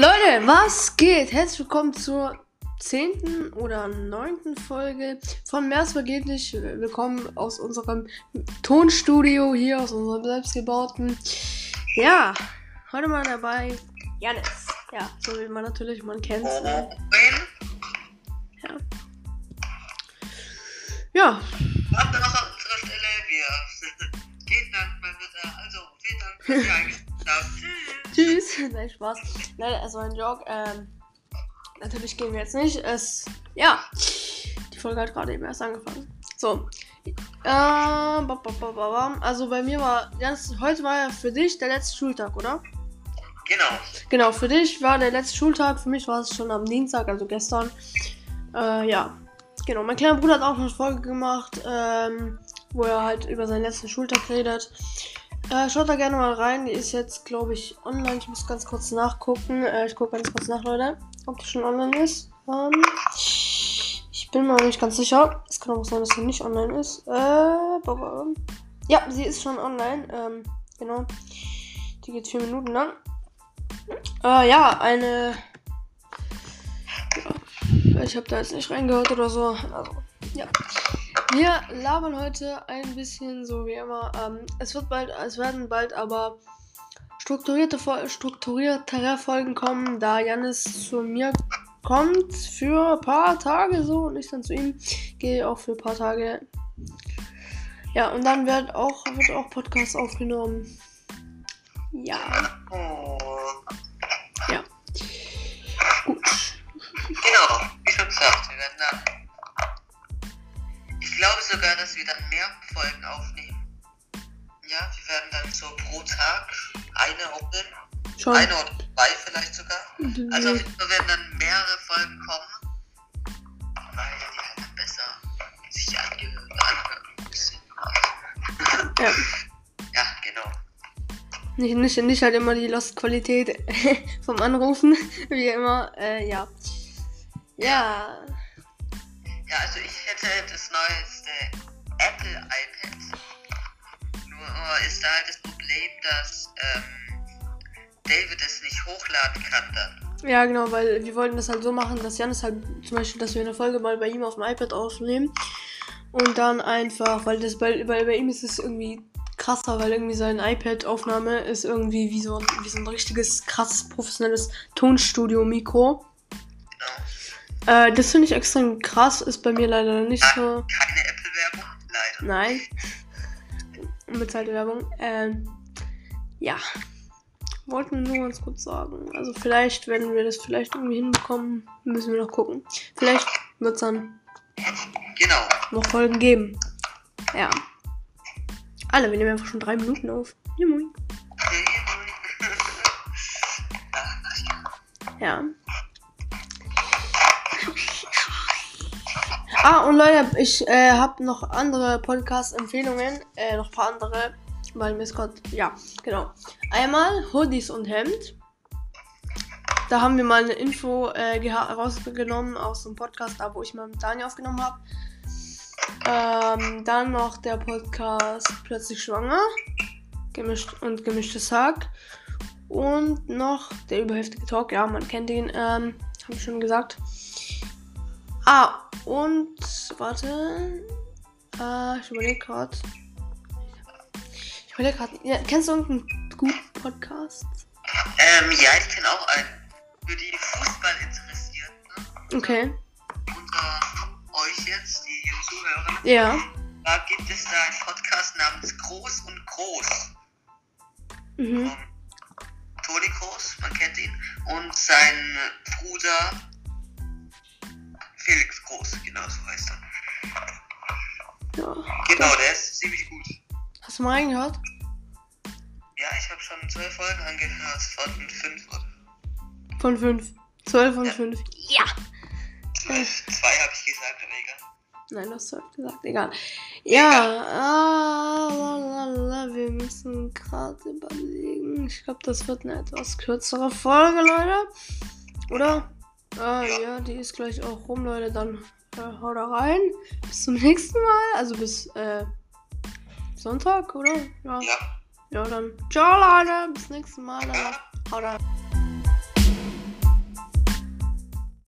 Leute, was geht? Herzlich willkommen zur zehnten oder neunten Folge von Mers vergeht nicht. Willkommen aus unserem Tonstudio hier, aus unserem selbstgebauten. Ja, heute mal dabei Janis. Ja, so wie man natürlich, man kennt Ne? Ja. Ja. Ab noch an unserer Stelle, wir gehen dann mal wieder. Also, vielen Dank für die Eingestellung. Tschüss. Tschüss. Nein, Spaß. Nein, es war ein Joke. Ähm, natürlich gehen wir jetzt nicht. Es, ja, die Folge hat gerade eben erst angefangen. So. Ähm, also bei mir war, das, heute war ja für dich der letzte Schultag, oder? Genau. Genau, für dich war der letzte Schultag, für mich war es schon am Dienstag, also gestern. Äh, ja. Genau, mein kleiner Bruder hat auch eine Folge gemacht, ähm, wo er halt über seinen letzten Schultag redet. Äh, schaut da gerne mal rein, die ist jetzt, glaube ich, online. Ich muss ganz kurz nachgucken. Äh, ich gucke ganz kurz nach, Leute, ob die schon online ist. Ähm, ich bin mir noch nicht ganz sicher. Es kann auch sein, dass sie nicht online ist. Äh, ba. ja, sie ist schon online. Ähm, genau. Die geht vier Minuten lang. Äh, ja, eine. Ich habe da jetzt nicht reingehört oder so. Also, ja. Wir labern heute ein bisschen so wie immer. Ähm, es wird bald, es werden bald aber strukturierte, strukturiertere Folgen kommen, da Janis zu mir kommt für ein paar Tage so und ich dann zu ihm gehe auch für ein paar Tage. Ja, und dann wird auch, wird auch Podcast aufgenommen. Ja. Oh. Ja. Dass wir dann mehr Folgen aufnehmen. Ja, wir werden dann so pro Tag eine aufnehmen. Schon. Eine oder zwei vielleicht sogar. Also auf Mhm. jeden Fall werden dann mehrere Folgen kommen. Weil die halt dann besser sich angehören. Ja. Ja, genau. Nicht, nicht, nicht halt immer die Lost-Qualität vom Anrufen, wie immer. Äh, ja. Ja. Ja, also ich hätte das neueste ist da halt das Problem, dass ähm, David es nicht hochladen kann dann. Ja, genau, weil wir wollten das halt so machen, dass Janis halt zum Beispiel, dass wir eine Folge mal bei ihm auf dem iPad aufnehmen. Und dann einfach, weil das bei, bei, bei ihm ist es irgendwie krasser, weil irgendwie seine iPad-Aufnahme ist irgendwie wie so, ein, wie so ein richtiges, krasses, professionelles Tonstudio-Mikro. Genau. Äh, das finde ich extrem krass, ist bei mir leider nicht so. Keine Apple-Werbung, leider. Nein. Unbezahlte Werbung. Ähm, ja. Wollten wir nur ganz kurz sagen. Also vielleicht, wenn wir das vielleicht irgendwie hinbekommen, müssen wir noch gucken. Vielleicht wird es dann Genau. noch Folgen geben. Ja. Alle, wir nehmen einfach schon drei Minuten auf. Ja, moin. Ja. Ah, und Leute, ich äh, habe noch andere Podcast-Empfehlungen. Äh, noch ein paar andere. Weil mir ist gerade. Ja, genau. Einmal Hoodies und Hemd. Da haben wir mal eine Info äh, rausgenommen aus dem Podcast, da wo ich mal mit Daniel aufgenommen habe. Ähm, dann noch der Podcast Plötzlich Schwanger. Gemischt und gemischtes Hack. Und noch der überheftige Talk, ja, man kennt ihn, ähm, habe ich schon gesagt. Ah, und warte. Äh, ich überlege gerade. Ich überlege gerade. Ja, kennst du irgendeinen guten Podcast? Ähm, ja, ich kenne auch einen. Für die Fußball Interessierten Okay. unter euch jetzt, die hier zuhören, Ja. da gibt es da einen Podcast namens Groß und Groß. Mhm. von Toni Groß, man kennt ihn, und sein Bruder Felix Groß, genau so heißt er. Ja. Genau, der ist ziemlich gut. Hast du mal reingehört? Ja, ich habe schon zwei Folgen angehört von fünf oder Von fünf. Zwölf von Ja. fünf. Ja. zwölf. Zwei habe ich gesagt, aber egal. Nein, du hast zwölf gesagt. Egal. Ja. Ah, lalala, wir müssen gerade überlegen. Ich glaube, das wird eine etwas kürzere Folge, Leute. Oder? Ah, Ja. ja, die ist gleich auch rum, Leute. Dann äh, haut da rein. Bis zum nächsten Mal. Also bis äh, Sonntag, oder? Ja. Ja. Ja, dann. Ciao, Leute. Bis nächsten Mal. Leute. Haut rein.